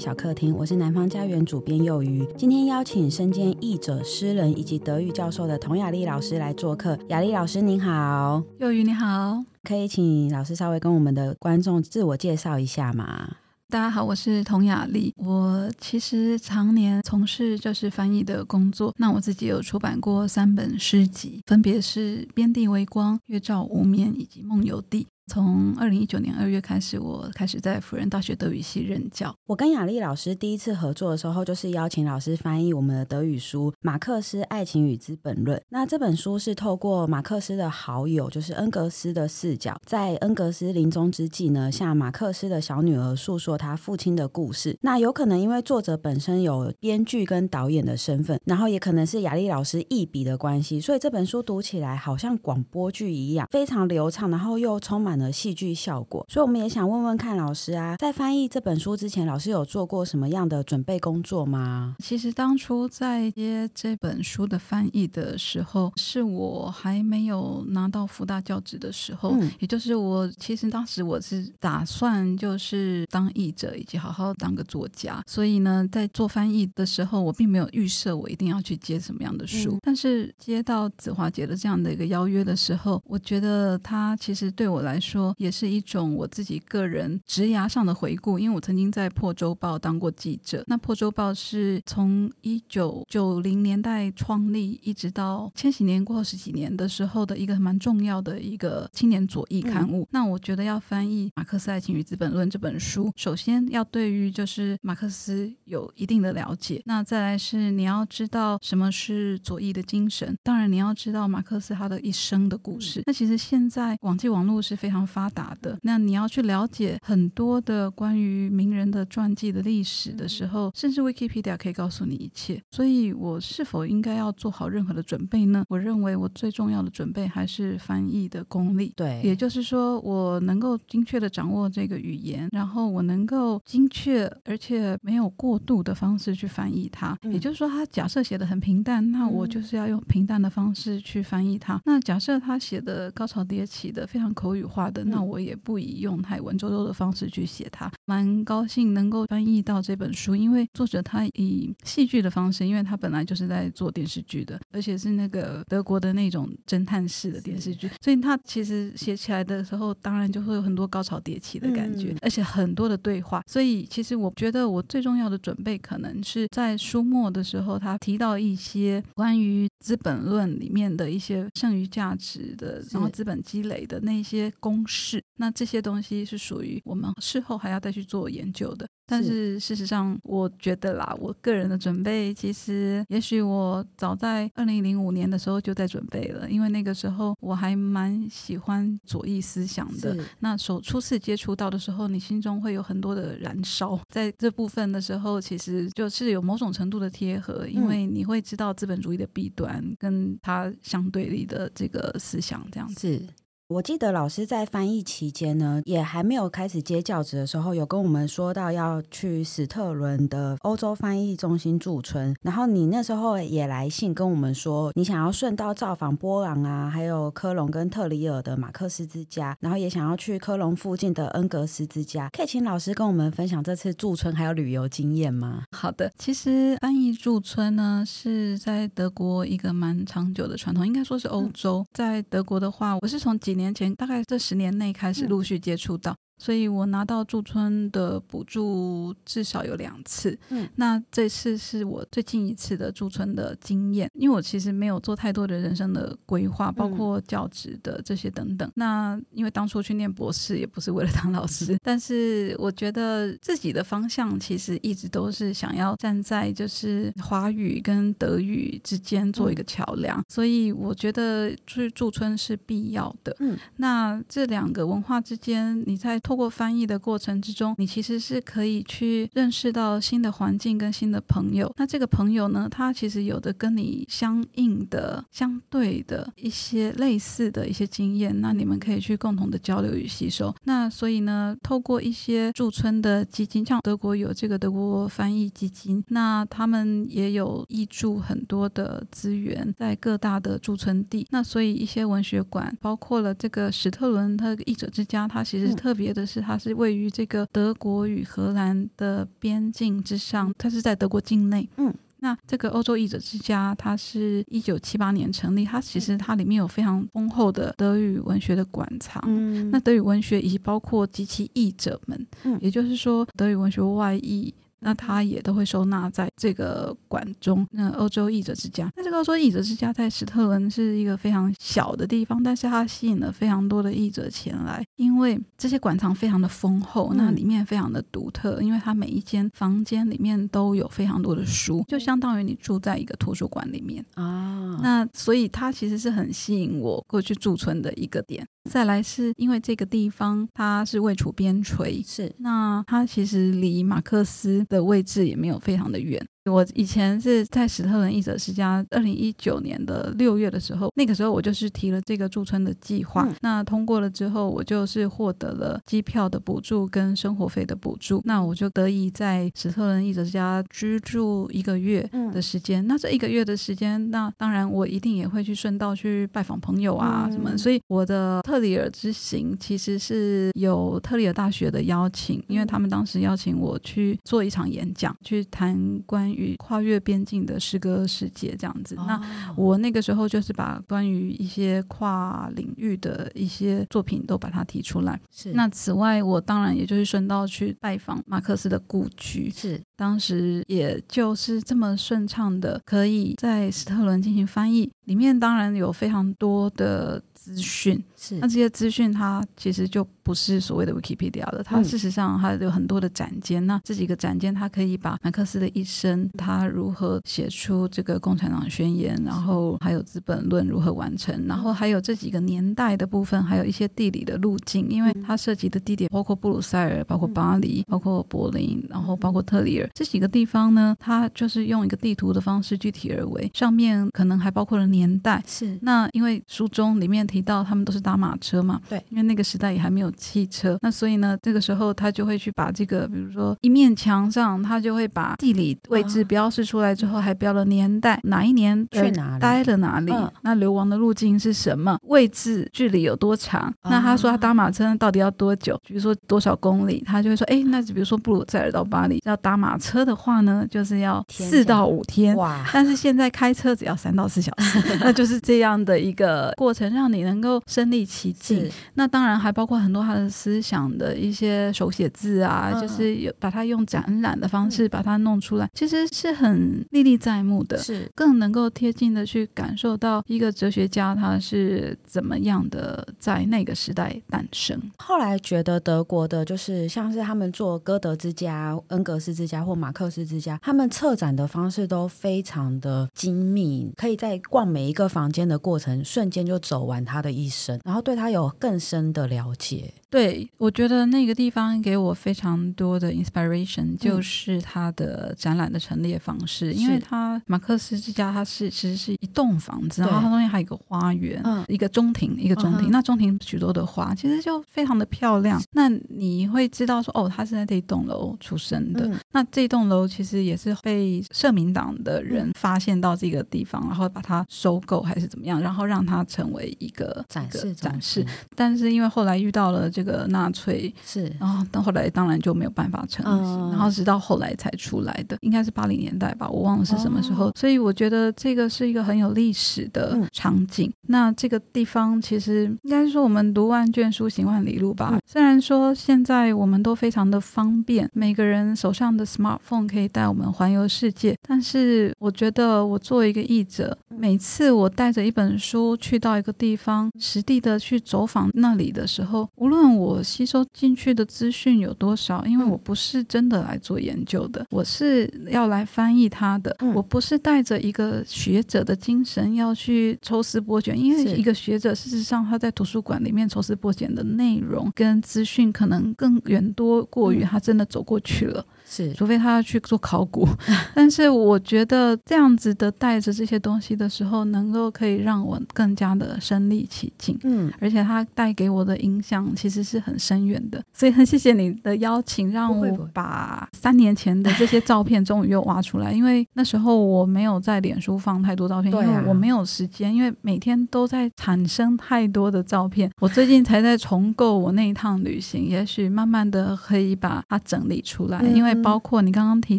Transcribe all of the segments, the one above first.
小客厅，我是南方家园主编幼鱼。今天邀请身兼译者、诗人以及德语教授的童雅丽老师来做客。雅丽老师您好，幼鱼你好，可以请老师稍微跟我们的观众自我介绍一下吗？大家好，我是童雅丽。我其实常年从事就是翻译的工作。那我自己有出版过三本诗集，分别是《边地微光》《月照无眠》以及《梦游地》。从二零一九年二月开始，我开始在辅仁大学德语系任教。我跟雅丽老师第一次合作的时候，就是邀请老师翻译我们的德语书《马克思爱情与资本论》。那这本书是透过马克思的好友，就是恩格斯的视角，在恩格斯临终之际呢，向马克思的小女儿诉说他父亲的故事。那有可能因为作者本身有编剧跟导演的身份，然后也可能是雅丽老师一笔的关系，所以这本书读起来好像广播剧一样，非常流畅，然后又充满的戏剧效果，所以我们也想问问看老师啊，在翻译这本书之前，老师有做过什么样的准备工作吗？其实当初在接这本书的翻译的时候，是我还没有拿到福大教职的时候，嗯、也就是我其实当时我是打算就是当译者，以及好好当个作家，所以呢，在做翻译的时候，我并没有预设我一定要去接什么样的书，嗯、但是接到子华姐的这样的一个邀约的时候，我觉得他其实对我来说也。是一种我自己个人职涯上的回顾，因为我曾经在《破周报》当过记者。那《破周报》是从一九九零年代创立，一直到千禧年过后十几年的时候的一个蛮重要的一个青年左翼刊物。嗯、那我觉得要翻译《马克思爱情与资本论》这本书，首先要对于就是马克思有一定的了解。那再来是你要知道什么是左翼的精神，当然你要知道马克思他的一生的故事。嗯、那其实现在网际网络是非常发达。的那你要去了解很多的关于名人的传记的历史的时候，甚至 Wikipedia 可以告诉你一切。所以，我是否应该要做好任何的准备呢？我认为我最重要的准备还是翻译的功力。对，也就是说，我能够精确的掌握这个语言，然后我能够精确而且没有过度的方式去翻译它。嗯、也就是说，他假设写的很平淡，那我就是要用平淡的方式去翻译它。嗯、那假设他写的高潮迭起的非常口语化的，那我。也不以用太文绉绉的方式去写它，蛮高兴能够翻译到这本书，因为作者他以戏剧的方式，因为他本来就是在做电视剧的，而且是那个德国的那种侦探式的电视剧，所以他其实写起来的时候，当然就会有很多高潮迭起的感觉，而且很多的对话。所以其实我觉得我最重要的准备，可能是在书末的时候，他提到一些关于《资本论》里面的一些剩余价值的，然后资本积累的那些公式。那这些东西是属于我们事后还要再去做研究的。但是事实上，我觉得啦，我个人的准备，其实也许我早在二零零五年的时候就在准备了，因为那个时候我还蛮喜欢左翼思想的。那首初次接触到的时候，你心中会有很多的燃烧，在这部分的时候，其实就是有某种程度的贴合，因为你会知道资本主义的弊端跟它相对立的这个思想，这样子。是我记得老师在翻译期间呢，也还没有开始接教职的时候，有跟我们说到要去史特伦的欧洲翻译中心驻村。然后你那时候也来信跟我们说，你想要顺道造访波朗啊，还有科隆跟特里尔的马克思之家，然后也想要去科隆附近的恩格斯之家。可以请老师跟我们分享这次驻村还有旅游经验吗？好的，其实翻译驻村呢是在德国一个蛮长久的传统，应该说是欧洲。在德国的话，我是从几年前，大概这十年内开始陆续接触到。所以我拿到驻村的补助至少有两次，嗯，那这次是我最近一次的驻村的经验，因为我其实没有做太多的人生的规划，包括教职的这些等等。嗯、那因为当初去念博士也不是为了当老师，但是我觉得自己的方向其实一直都是想要站在就是华语跟德语之间做一个桥梁，嗯、所以我觉得去驻村是必要的。嗯，那这两个文化之间，你在透过翻译的过程之中，你其实是可以去认识到新的环境跟新的朋友。那这个朋友呢，他其实有的跟你相应的、相对的一些类似的一些经验，那你们可以去共同的交流与吸收。那所以呢，透过一些驻村的基金，像德国有这个德国翻译基金，那他们也有挹注很多的资源在各大的驻村地。那所以一些文学馆，包括了这个史特伦他的译者之家，他其实特别的。的是，它是位于这个德国与荷兰的边境之上，它是在德国境内。嗯。那这个欧洲译者之家，它是一九七八年成立，它其实它里面有非常丰厚的德语文学的馆藏。嗯，那德语文学以及包括及其译者们，嗯，也就是说德语文学外译。那他也都会收纳在这个馆中。那欧洲译者之家，那这个欧洲译者之家在史特伦是一个非常小的地方，但是它吸引了非常多的译者前来，因为这些馆藏非常的丰厚，那里面非常的独特，因为它每一间房间里面都有非常多的书，就相当于你住在一个图书馆里面啊。那所以它其实是很吸引我过去驻村的一个点。再来是因为这个地方它是位处边陲，是那它其实离马克思的位置也没有非常的远。我以前是在史特伦译者之家，二零一九年的六月的时候，那个时候我就是提了这个驻村的计划。嗯、那通过了之后，我就是获得了机票的补助跟生活费的补助。那我就得以在史特伦译者之家居住一个月的时间。嗯、那这一个月的时间，那当然我一定也会去顺道去拜访朋友啊什么。嗯、所以我的特里尔之行其实是有特里尔大学的邀请，因为他们当时邀请我去做一场演讲，去谈关于。与跨越边境的诗歌世界这样子，哦、那我那个时候就是把关于一些跨领域的一些作品都把它提出来。是，那此外，我当然也就是顺道去拜访马克思的故居。是，当时也就是这么顺畅的，可以在斯特伦进行翻译。里面当然有非常多的资讯，是，那这些资讯它其实就不是所谓的 Wikipedia 的，它事实上它有很多的展间。嗯、那这几个展间，它可以把马克思的一生，他如何写出这个共产党宣言，然后还有资本论如何完成，然后还有这几个年代的部分，还有一些地理的路径，因为它涉及的地点包括布鲁塞尔，包括巴黎，包括柏林，然后包括特里尔这几个地方呢，它就是用一个地图的方式具体而为，上面可能还包括了年代。是，那因为书中里面提到他们都是搭马车嘛，对，因为那个时代也还没有。汽车，那所以呢，这个时候他就会去把这个，比如说一面墙上，他就会把地理位置标示出来，之后还标了年代，哪一年去哪里待了哪里，嗯、那流亡的路径是什么，位置距离有多长？嗯、那他说他搭马车到底要多久？比如说多少公里？他就会说，哎，那比如说布鲁塞尔到巴黎要搭马车的话呢，就是要四到五天。哇！但是现在开车只要三到四小时，那就是这样的一个过程，让你能够身历其境。那当然还包括很多。他的思想的一些手写字啊，嗯、就是有把它用展览的方式把它弄出来，嗯、其实是很历历在目的，是更能够贴近的去感受到一个哲学家他是怎么样的在那个时代诞生。后来觉得德国的就是像是他们做歌德之家、恩格斯之家或马克思之家，他们策展的方式都非常的精密，可以在逛每一个房间的过程瞬间就走完他的一生，然后对他有更深的了解。对，我觉得那个地方给我非常多的 inspiration，就是它的展览的陈列方式，嗯、因为它马克思之家它是其实是一栋房子，然后它中间还有一个花园，嗯、一个中庭，一个中庭。嗯、那中庭许多的花，其实就非常的漂亮。那你会知道说，哦，他是在这一栋楼出生的。嗯、那这栋楼其实也是被社民党的人发现到这个地方，嗯、然后把它收购还是怎么样，然后让它成为一个展示展示。但是因为后来遇到了。这个纳粹是，然后到后来当然就没有办法成然后直到后来才出来的，应该是八零年代吧，我忘了是什么时候。哦、所以我觉得这个是一个很有历史的场景。嗯、那这个地方其实应该是说，我们读万卷书，行万里路吧。嗯、虽然说现在我们都非常的方便，每个人手上的 smartphone 可以带我们环游世界，但是我觉得我作为一个译者，每次我带着一本书去到一个地方，实地的去走访那里的时候，无论我吸收进去的资讯有多少？因为我不是真的来做研究的，我是要来翻译它的。我不是带着一个学者的精神要去抽丝剥茧，因为一个学者事实上他在图书馆里面抽丝剥茧的内容跟资讯可能更远多过于他真的走过去了。是，除非他要去做考古，但是我觉得这样子的带着这些东西的时候，能够可以让我更加的身临其境。嗯，而且它带给我的影响其实是很深远的，所以很谢谢你的邀请，让我把三年前的这些照片终于又挖出来。因为那时候我没有在脸书放太多照片，因为我没有时间，因为每天都在产产生太多的照片。我最近才在重构我那一趟旅行，也许慢慢的可以把它整理出来。嗯、因为包括你刚刚提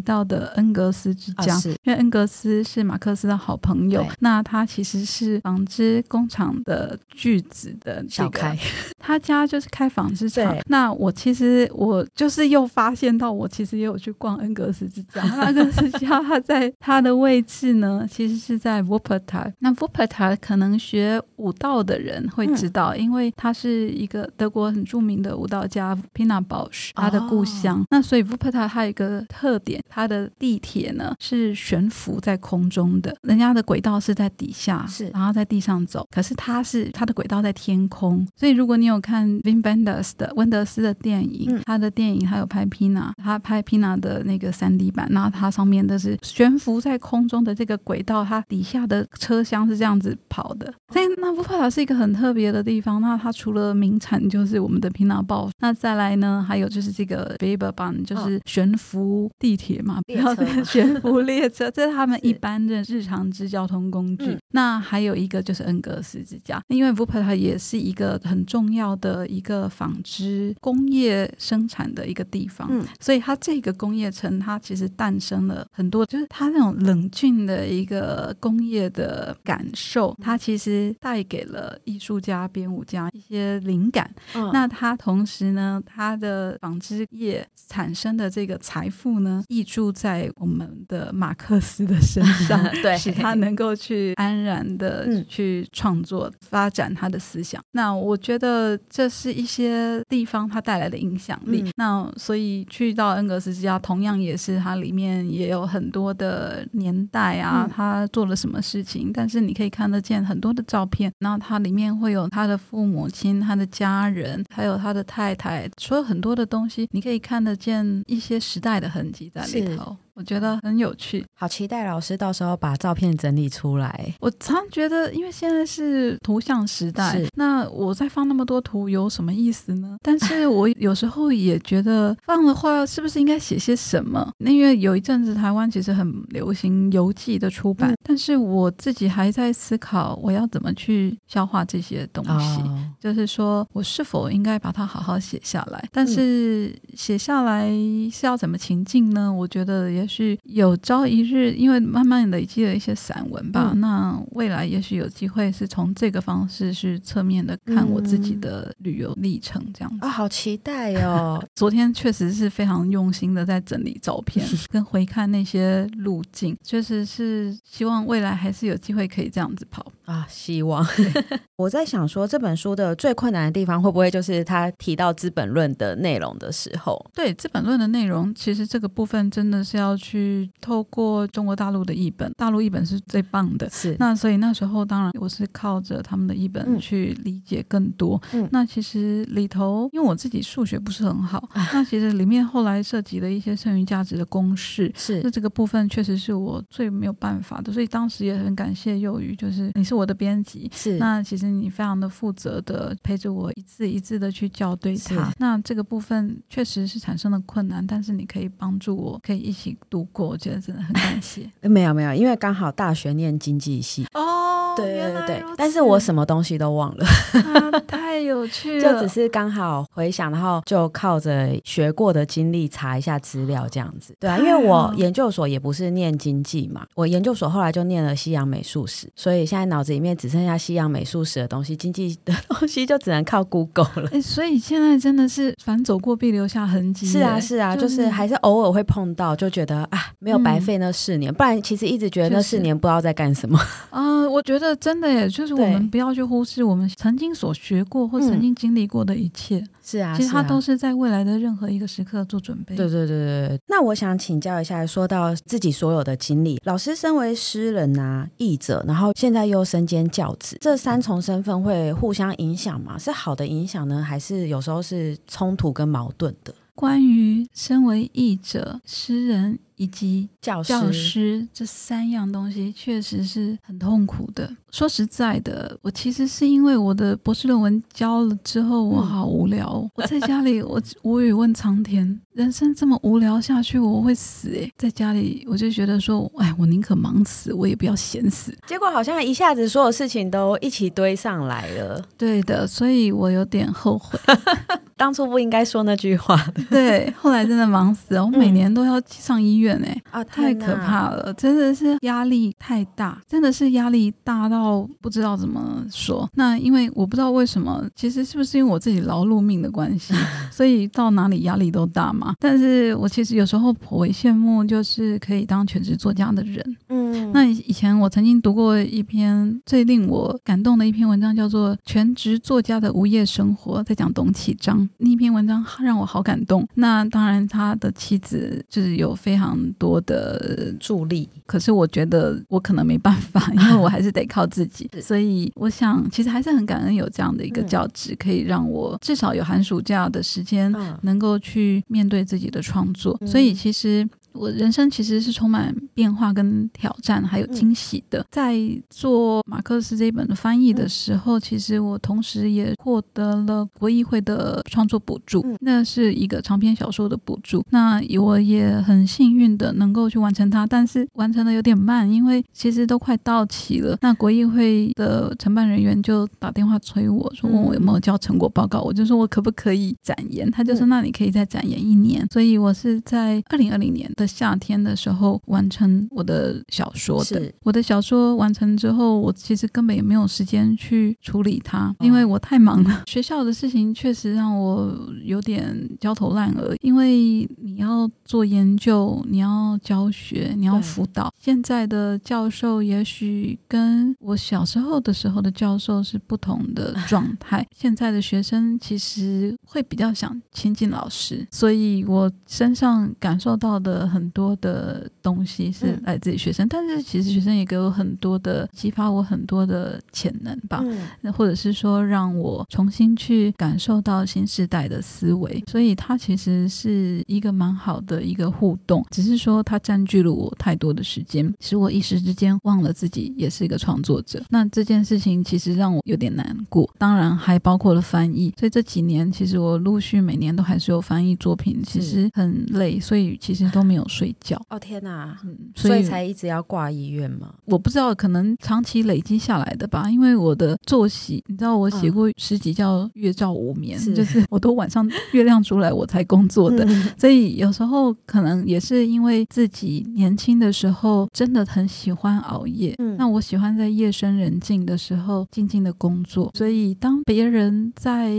到的恩格斯之家，哦、因为恩格斯是马克思的好朋友，那他其实是纺织工厂的巨子的、这个、小开，他家就是开纺织厂。那我其实我就是又发现到，我其实也有去逛恩格斯之家。恩格斯之家他在他的位置呢，其实是在 Wuppertal。那 Wuppertal 可能学舞蹈的人会知道，嗯、因为他是一个德国很著名的舞蹈家 Pina Bausch 他的故乡。哦、那所以 Wuppertal 它有一个特点，它的地铁呢是悬浮在空中的，人家的轨道是在底下，是然后在地上走。可是它是它的轨道在天空，所以如果你有看 Wim Wenders 的温德斯的电影，嗯、他的电影还有拍 Pina，他拍 Pina 的那个三 D 版，那它上面的是悬浮在空中的这个轨道，它底下的车厢是这样子跑的。所以那 Wuppertal 是一个很特别的地方。那它除了名产就是我们的 Pina 那再来呢，还有就是这个 Schwebebahn，就是悬浮地铁嘛，不要这个悬浮列车，这是他们一般的日常之交通工具。嗯、那还有一个就是恩格斯之家，因为 Wuppertal 也是一个很重要的一个纺织工业生产的一个地方，嗯、所以它这个工业城，它其实诞生了很多，就是它那种冷峻的一个工业的感受，它其实带给了艺术家、编舞家一些灵感。嗯、那它同时呢，它的纺织业产生的这个财富呢，溢注在我们的马克思的身上，对，使他能够去安然的去创作、嗯、发展他的思想。那我觉得这是一些地方它带来的影响力。嗯、那所以去到恩格斯之家，同样也是它里面也有很多的年代啊，他做了什么事情。但是你可以看得见很多的照片，然后它里面会有他的父母亲、他的家人，还有他的太太，所有很多的东西，你可以看得见一些时代的痕迹在里头。我觉得很有趣，好期待老师到时候把照片整理出来。我常觉得，因为现在是图像时代，那我再放那么多图有什么意思呢？但是我有时候也觉得放的话，是不是应该写些什么？因为有一阵子台湾其实很流行游记的出版，嗯、但是我自己还在思考我要怎么去消化这些东西，哦、就是说我是否应该把它好好写下来？但是写下来是要怎么情境呢？我觉得也。也许有朝一日，因为慢慢累积了一些散文吧，嗯、那未来也许有机会是从这个方式去侧面的看我自己的旅游历程，这样子啊、嗯哦，好期待哦！昨天确实是非常用心的在整理照片 跟回看那些路径，确实是希望未来还是有机会可以这样子跑啊！希望 我在想说，这本书的最困难的地方会不会就是他提到《资本论》的内容的时候？对，《资本论》的内容，其实这个部分真的是要。去透过中国大陆的译本，大陆译本是最棒的。是那所以那时候当然我是靠着他们的译本去理解更多。嗯，那其实里头因为我自己数学不是很好，嗯、那其实里面后来涉及了一些剩余价值的公式。是那这个部分确实是我最没有办法的，所以当时也很感谢幼鱼，就是你是我的编辑。是那其实你非常的负责的陪着我一字一字的去校对它。那这个部分确实是产生了困难，但是你可以帮助我，可以一起。读过，我觉得真的很感谢。没有没有，因为刚好大学念经济系。哦，对对对，但是我什么东西都忘了，啊、太有趣了，就只是刚好回想，然后就靠着学过的经历查一下资料这样子。对啊，因为我研究所也不是念经济嘛，我研究所后来就念了西洋美术史，所以现在脑子里面只剩下西洋美术史的东西，经济的东西就只能靠 Google 了。哎，所以现在真的是反走过必留下痕迹。是啊是啊，就是、就是还是偶尔会碰到，就觉得。啊，没有白费那四年，嗯、不然其实一直觉得那四年不知道在干什么。啊、呃，我觉得真的耶，就是我们不要去忽视我们曾经所学过或曾经经历过的一切。嗯、是啊，其实他都是在未来的任何一个时刻做准备。对对对对。那我想请教一下，说到自己所有的经历，老师身为诗人啊、译者，然后现在又身兼教职，这三重身份会互相影响吗？是好的影响呢，还是有时候是冲突跟矛盾的？关于身为译者、诗人、以及教师，教师这三样东西，确实是很痛苦的。说实在的，我其实是因为我的博士论文交了之后，我好无聊。嗯、我在家里，我无语问苍天：人生这么无聊下去，我会死诶、欸，在家里，我就觉得说，哎，我宁可忙死，我也不要闲死。结果好像一下子所有事情都一起堆上来了。对的，所以我有点后悔，当初不应该说那句话的。对，后来真的忙死了，我每年都要上医院诶、欸，啊、嗯，太可怕了，真的是压力太大，真的是压力大到。哦，不知道怎么说。那因为我不知道为什么，其实是不是因为我自己劳碌命的关系，所以到哪里压力都大嘛。但是我其实有时候颇为羡慕，就是可以当全职作家的人。嗯，那以前我曾经读过一篇最令我感动的一篇文章，叫做《全职作家的无业生活》，在讲董启章那篇文章让我好感动。那当然，他的妻子就是有非常多的助力，可是我觉得我可能没办法，因为我还是得靠。自己，所以我想，其实还是很感恩有这样的一个教职，可以让我至少有寒暑假的时间，能够去面对自己的创作。所以其实。我人生其实是充满变化跟挑战，还有惊喜的。在做马克思这一本的翻译的时候，其实我同时也获得了国艺会的创作补助，那是一个长篇小说的补助。那我也很幸运的能够去完成它，但是完成的有点慢，因为其实都快到期了。那国艺会的承办人员就打电话催我说，问我有没有交成果报告，我就说我可不可以展延？他就说那你可以再展延一年。所以我是在二零二零年的夏天的时候完成我的小说的，我的小说完成之后，我其实根本也没有时间去处理它，因为我太忙了。学校的事情确实让我有点焦头烂额，因为你要做研究，你要教学，你要辅导。现在的教授也许跟我小时候的时候的教授是不同的状态。现在的学生其实会比较想亲近老师，所以我身上感受到的。很多的东西是来自于学生，嗯、但是其实学生也给我很多的激发，我很多的潜能吧。那、嗯、或者是说让我重新去感受到新时代的思维，所以它其实是一个蛮好的一个互动。只是说它占据了我太多的时间，使我一时之间忘了自己也是一个创作者。那这件事情其实让我有点难过。当然还包括了翻译，所以这几年其实我陆续每年都还是有翻译作品，其实很累，所以其实都没有。睡觉哦天哪，嗯，所以才一直要挂医院吗？我不知道，可能长期累积下来的吧。因为我的作息，你知道，我写过诗集叫《月照无眠》，嗯，就是我都晚上月亮出来我才工作的，嗯，所以有时候可能也是因为自己年轻的时候真的很喜欢熬夜。嗯，那我喜欢在夜深人静的时候静静的工作，所以当别人在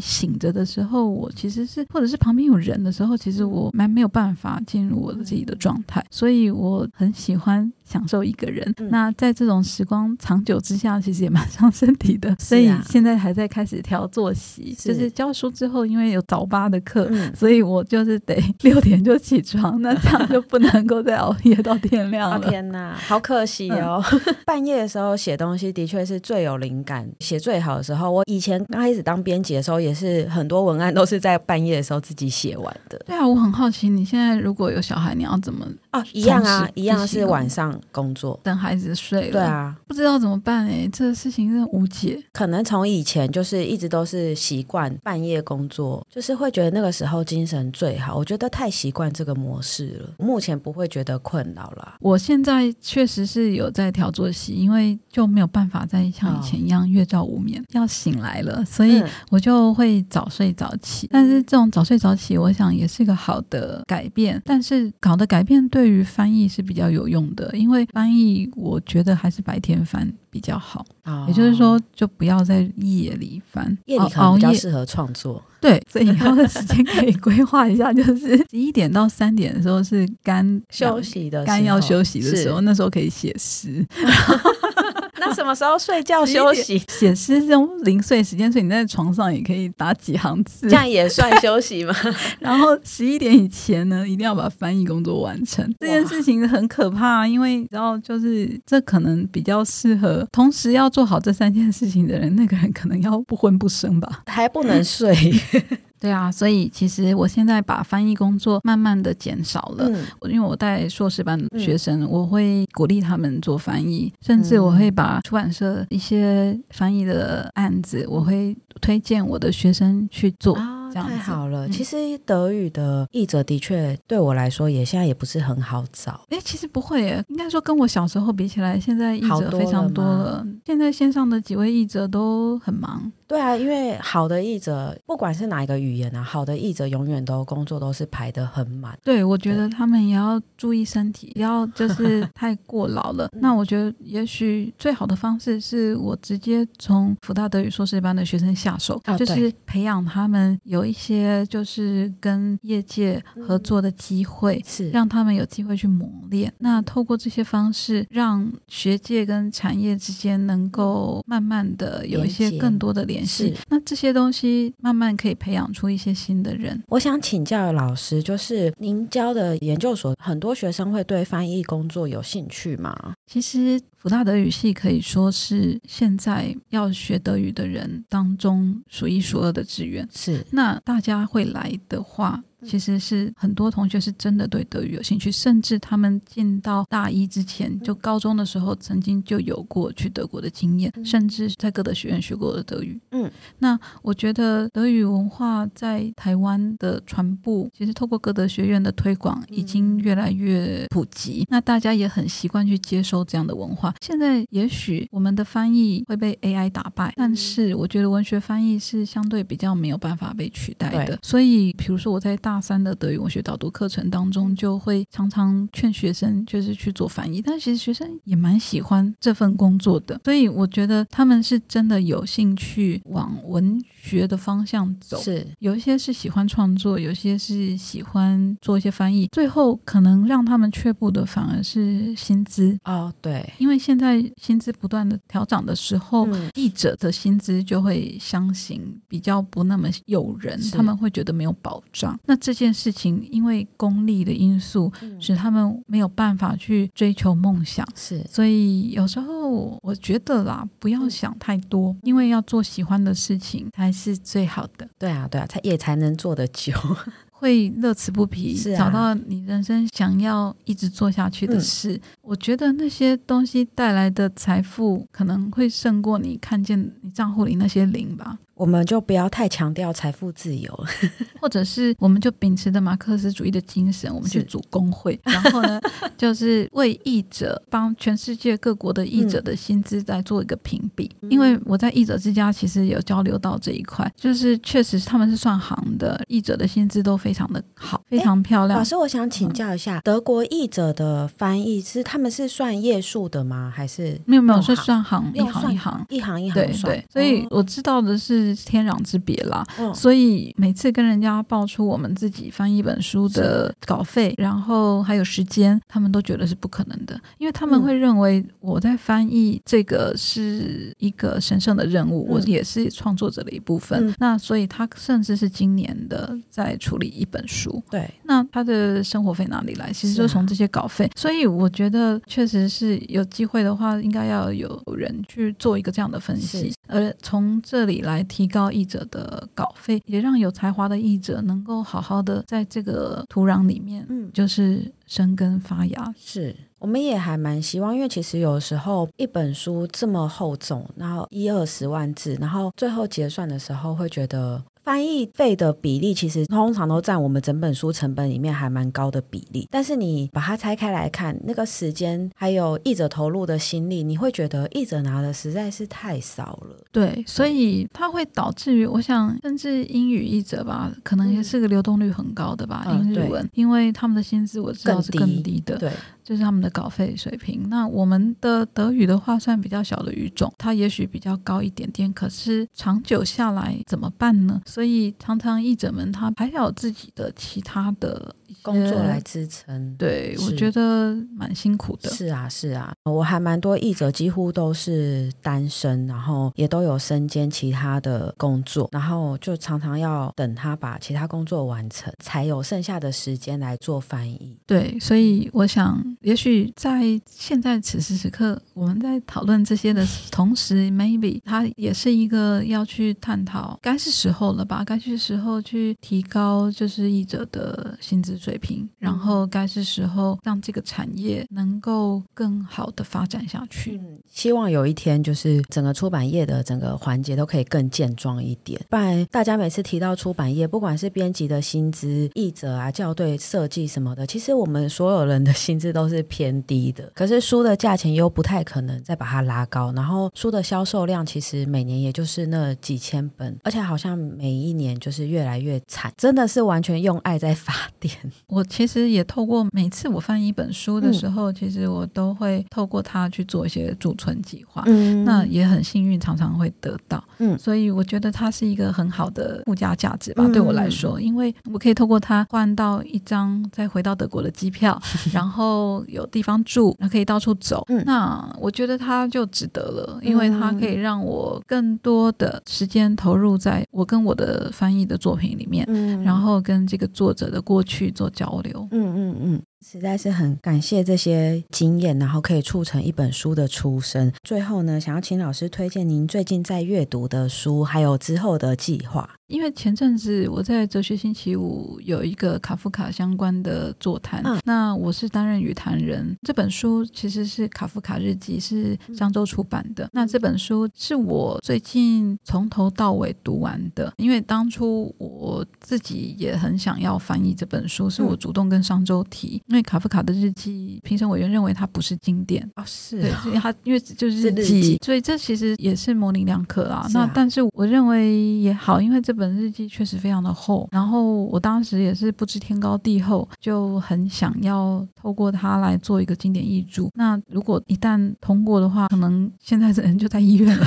醒着的时候，我其实是或者是旁边有人的时候，其实我蛮没有办法进入。我的自己的状态，所以我很喜欢享受一个人。嗯、那在这种时光长久之下，其实也蛮伤身体的。所以现在还在开始调作息，是就是教书之后，因为有早八的课，嗯、所以我就是得 六点就起床。那这样就不能够再熬夜到天亮了。哦、天哪，好可惜哦！嗯、半夜的时候写东西的确是最有灵感、写最好的时候。我以前刚开始当编辑的时候，也是很多文案都是在半夜的时候自己写完的。对啊，我很好奇，你现在如果有小孩，你要怎么？哦，一样啊，一样是晚上工作，等孩子睡了。对啊，不知道怎么办哎，这个事情真的无解。可能从以前就是一直都是习惯半夜工作，就是会觉得那个时候精神最好。我觉得太习惯这个模式了，目前不会觉得困扰了。我现在确实是有在调作息，因为就没有办法再像以前一样月照无眠，哦、要醒来了，所以我就会早睡早起。嗯、但是这种早睡早起，我想也是一个好的改变。但是搞的改变对。对于翻译是比较有用的，因为翻译我觉得还是白天翻比较好。哦、也就是说，就不要在夜里翻，夜里可能比较适合创作。对，所以以后的时间可以规划一下，就是 十一点到三点的时候是肝休息的，肝要休息的时候，那时候可以写诗。那什么时候睡觉休息？写诗这种零碎时间，所以你在床上也可以打几行字，这样也算休息吗？然后十一点以前呢，一定要把翻译工作完成。哇这件事情很可怕，因为然后就是这可能比较适合同时要做好这三件事情的人，那个人可能要不婚不生吧，还不能睡。对啊，所以其实我现在把翻译工作慢慢的减少了。嗯，因为我带硕士班的学生，嗯，我会鼓励他们做翻译，甚至我会把出版社一些翻译的案子，我会推荐我的学生去做。啊太好了，嗯、其实德语的译者的确对我来说也现在也不是很好找。哎，其实不会耶，应该说跟我小时候比起来，现在译者非常多了。了现在线上的几位译者都很忙。对啊，因为好的译者，不管是哪一个语言啊，好的译者永远都工作都是排得很满。对，我觉得他们也要注意身体，不要就是 太过劳了。那我觉得也许最好的方式是我直接从福大德语硕士班的学生下手，哦、就是培养他们有一些就是跟业界合作的机会，是、嗯、让他们有机会去磨练。那透过这些方式，让学界跟产业之间能够慢慢的有一些更多的联系。是，那这些东西慢慢可以培养出一些新的人。我想请教老师，就是您教的研究所，很多学生会对翻译工作有兴趣吗？其实福大德语系可以说是现在要学德语的人当中数一数二的志愿。是，那大家会来的话。其实是很多同学是真的对德语有兴趣，甚至他们进到大一之前，就高中的时候曾经就有过去德国的经验，甚至在歌德学院学过的德语。嗯，那我觉得德语文化在台湾的传播，其实透过歌德学院的推广，已经越来越普及。那大家也很习惯去接收这样的文化。现在也许我们的翻译会被 AI 打败，但是我觉得文学翻译是相对比较没有办法被取代的。所以，比如说我在大大三的德语文学导读课程当中，就会常常劝学生就是去做翻译，但其实学生也蛮喜欢这份工作的，所以我觉得他们是真的有兴趣往文学的方向走。是。有一些是喜欢创作，有些是喜欢做一些翻译，最后可能让他们却步的反而是薪资。哦，对，因为现在薪资不断的调涨的时候，嗯、译者的薪资就会相形比较不那么诱人，他们会觉得没有保障。那这件事情，因为功利的因素，使他们没有办法去追求梦想。是，所以有时候我觉得啦，不要想太多，因为要做喜欢的事情才是最好的。对啊，对啊，才也才能做得久。会乐此不疲，是啊，找到你人生想要一直做下去的事。嗯，我觉得那些东西带来的财富，可能会胜过你看见你账户里那些零吧。我们就不要太强调财富自由，或者是我们就秉持着马克思主义的精神，我们去组工会，然后呢，就是为译者帮全世界各国的译者的薪资在做一个评比。嗯、因为我在译者之家其实有交流到这一块，就是确实他们是算行的，译者的薪资都非常的好，非常漂亮。老师，我想请教一下，嗯、德国译者的翻译是他们是算页数的吗？还是没有没有是算行，一行一行一行一行对对，所以我知道的是。天壤之别啦，嗯，所以每次跟人家报出我们自己翻译一本书的稿费，然后还有时间，他们都觉得是不可能的，因为他们会认为我在翻译这个是一个神圣的任务，嗯，我也是创作者的一部分。嗯，那所以他甚至是今年的在处理一本书，对，那他的生活费哪里来？其实就从这些稿费。所以我觉得确实是有机会的话，应该要有人去做一个这样的分析，而从这里来提高译者的稿费，也让有才华的译者能够好好的在这个土壤里面，嗯，就是生根发芽。是，我们也还蛮希望，因为其实有时候一本书这么厚重，然后一二十万字，然后最后结算的时候会觉得。翻译费的比例其实通常都占我们整本书成本里面还蛮高的比例，但是你把它拆开来看，那个时间还有译者投入的心力，你会觉得译者拿的实在是太少了。对，所以它会导致于，我想甚至英语译者吧，可能也是个流动率很高的吧，嗯、英日文，因为他们的薪资我知道是更低的。对。就是他们的稿费水平。那我们的德语的话，算比较小的语种，它也许比较高一点点。可是长久下来怎么办呢？所以常常译者们他还要有自己的其他的。工作来支撑。对，我觉得蛮辛苦的。是啊，是啊，我还蛮多译者几乎都是单身，然后也都有身兼其他的工作，然后就常常要等他把其他工作完成，才有剩下的时间来做翻译。对，所以我想，也许在现在此时此刻，我们在讨论这些的同时，maybe 它也是一个要去探讨，该是时候了吧？该是时候去提高就是译者的薪资水平，然后该是时候让这个产业能够更好的发展下去。嗯，希望有一天，就是整个出版业的整个环节都可以更健壮一点。不然，大家每次提到出版业，不管是编辑的薪资、译者啊、校对、设计什么的，其实我们所有人的薪资都是偏低的。可是书的价钱又不太可能再把它拉高，然后书的销售量其实每年也就是那几千本，而且好像每一年就是越来越惨，真的是完全用爱在发电。我其实也透过每次我翻一本书的时候，嗯、其实我都会透过它去做一些储存计划，嗯，那也很幸运，常常会得到，嗯，所以我觉得它是一个很好的附加价值吧，嗯、对我来说，因为我可以透过它换到一张再回到德国的机票，然后有地方住，可以到处走，嗯，那我觉得它就值得了，因为它可以让我更多的时间投入在我跟我的翻译的作品里面，嗯，然后跟这个作者的过去做交流，嗯嗯嗯。实在是很感谢这些经验，然后可以促成一本书的出生。最后呢，想要请老师推荐您最近在阅读的书，还有之后的计划。因为前阵子我在哲学星期五有一个卡夫卡相关的座谈，嗯、那我是担任语谈人。这本书其实是卡夫卡日记，是商周出版的。那这本书是我最近从头到尾读完的，因为当初我自己也很想要翻译这本书，是我主动跟商周提。因为卡夫卡的日记，评审委员认为它不是经典啊、哦，是、哦，对，所以它 因为就是日记，所以这其实也是模棱两可啊。啊那但是我认为也好，因为这本。本日记确实非常的厚，然后我当时也是不知天高地厚，就很想要透过它来做一个经典译著。那如果一旦通过的话，可能现在的人就在医院了，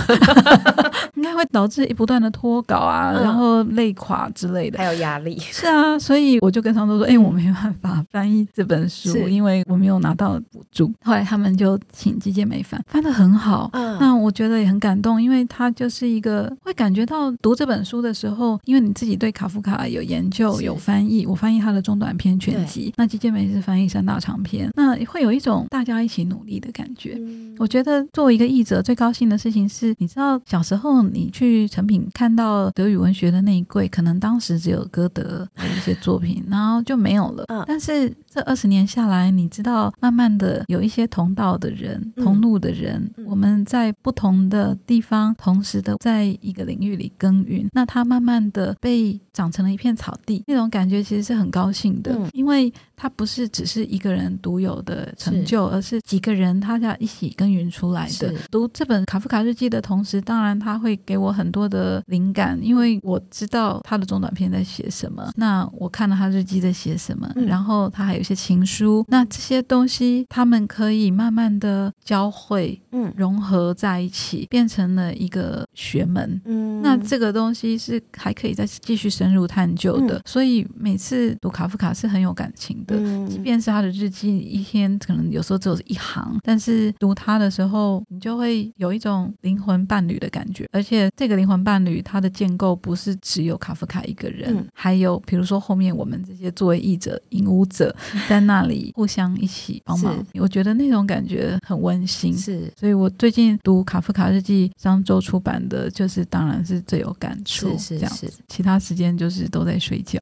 应该会导致不断的脱稿啊，嗯、然后累垮之类的，还有压力。是啊，所以我就跟他们说：“哎，我没办法翻译这本书，因为我没有拿到补助。”后来他们就请季建美翻，翻的很好。嗯，那我觉得也很感动，因为他就是一个会感觉到读这本书的时候。因为你自己对卡夫卡有研究、有翻译，我翻译他的中短篇全集，那季建梅是翻译三大长篇，那会有一种大家一起努力的感觉。嗯、我觉得作为一个译者，最高兴的事情是，你知道小时候你去成品看到德语文学的那一柜，可能当时只有歌德的一些作品，然后就没有了。嗯、但是这二十年下来，你知道，慢慢的有一些同道的人、同路的人，嗯、我们在不同的地方，同时的在一个领域里耕耘，那他慢慢。的被长成了一片草地，那种感觉其实是很高兴的，嗯、因为它不是只是一个人独有的成就，是而是几个人他要一起耕耘出来的。读这本卡夫卡日记的同时，当然他会给我很多的灵感，因为我知道他的中短篇在写什么，那我看了他日记在写什么，嗯、然后他还有一些情书，那这些东西他们可以慢慢的交汇，嗯，融合在一起，变成了一个学门。嗯，那这个东西是。还可以再继续深入探究的，嗯、所以每次读卡夫卡是很有感情的。嗯、即便是他的日记，一天可能有时候只有一行，但是读他的时候，你就会有一种灵魂伴侣的感觉。而且这个灵魂伴侣，他的建构不是只有卡夫卡一个人，嗯、还有比如说后面我们这些作为译者、引武者在那里互相一起帮忙。我觉得那种感觉很温馨。是，所以我最近读卡夫卡日记，商周出版的，就是当然是最有感触。是，是这样。是，其他时间就是都在睡觉，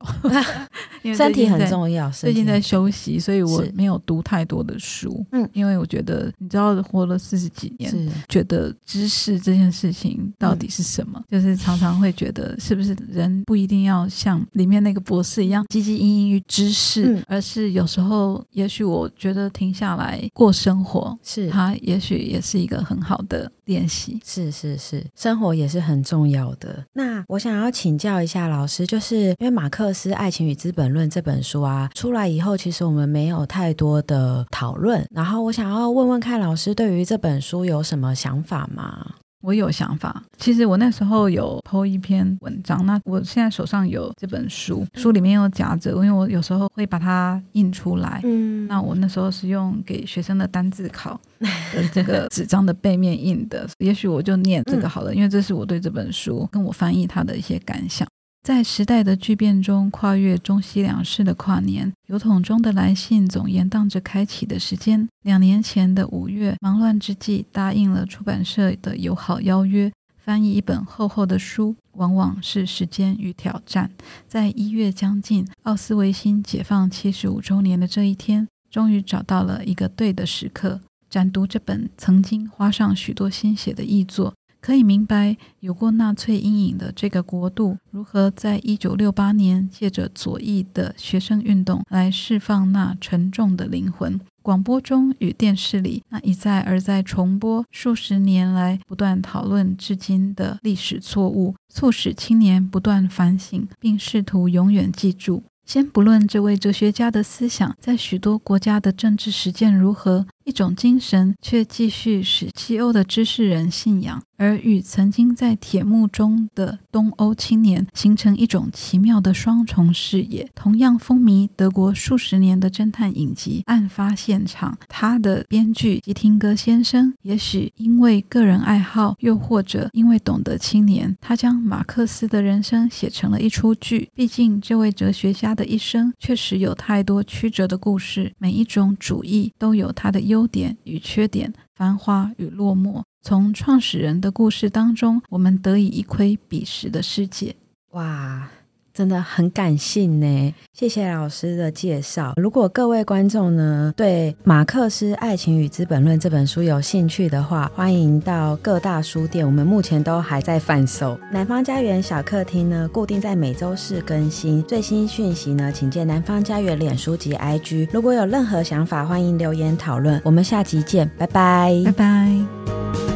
因为身体很重要。最近在休息，所以我没有读太多的书。嗯，因为我觉得，你知道，活了四十几年，觉得知识这件事情到底是什么？嗯、就是常常会觉得，是不是人不一定要像里面那个博士一样汲汲营营于知识，嗯、而是有时候，也许我觉得停下来过生活，是它也许也是一个很好的练习。是是是，生活也是很重要的。那我想要请。教一下老师，就是因为马克思《爱情与资本论》这本书啊出来以后，其实我们没有太多的讨论。然后我想要问问看老师，对于这本书有什么想法吗？我有想法。其实我那时候有 po 一篇文章，那我现在手上有这本书，书里面有夹着，因为我有时候会把它印出来。嗯，那我那时候是用给学生的单字考 的这个纸张的背面印的，也许我就念这个好了，因为这是我对这本书跟我翻译它的一些感想。在时代的巨变中，跨越中西两世的跨年，邮筒中的来信总延宕着开启的时间。两年前的五月，忙乱之际，答应了出版社的友好邀约，翻译一本厚厚的书，往往是时间与挑战。在一月将近，奥斯维辛解放七十五周年的这一天，终于找到了一个对的时刻，展读这本曾经花上许多心血的译作。可以明白，有过纳粹阴影的这个国度，如何在一九六八年借着左翼的学生运动来释放那沉重的灵魂。广播中与电视里，那一再而再重播数十年来不断讨论至今的历史错误，促使青年不断反省，并试图永远记住。先不论这位哲学家的思想在许多国家的政治实践如何，一种精神却继续使西欧的知识人信仰。而与曾经在铁幕中的东欧青年形成一种奇妙的双重视野。同样风靡德国数十年的侦探影集《案发现场》，他的编剧基廷格先生，也许因为个人爱好，又或者因为懂得青年，他将马克思的人生写成了一出剧。毕竟，这位哲学家的一生确实有太多曲折的故事，每一种主义都有它的优点与缺点，繁华与落寞。从创始人的故事当中，我们得以一窥彼时的世界。哇，真的很感性呢！谢谢老师的介绍。如果各位观众呢，对《马克思爱情与资本论》这本书有兴趣的话，欢迎到各大书店，我们目前都还在贩售。南方家园小客厅呢，固定在每周四更新最新讯息呢，请见南方家园脸书及 IG。如果有任何想法，欢迎留言讨论。我们下集见，拜拜，拜拜。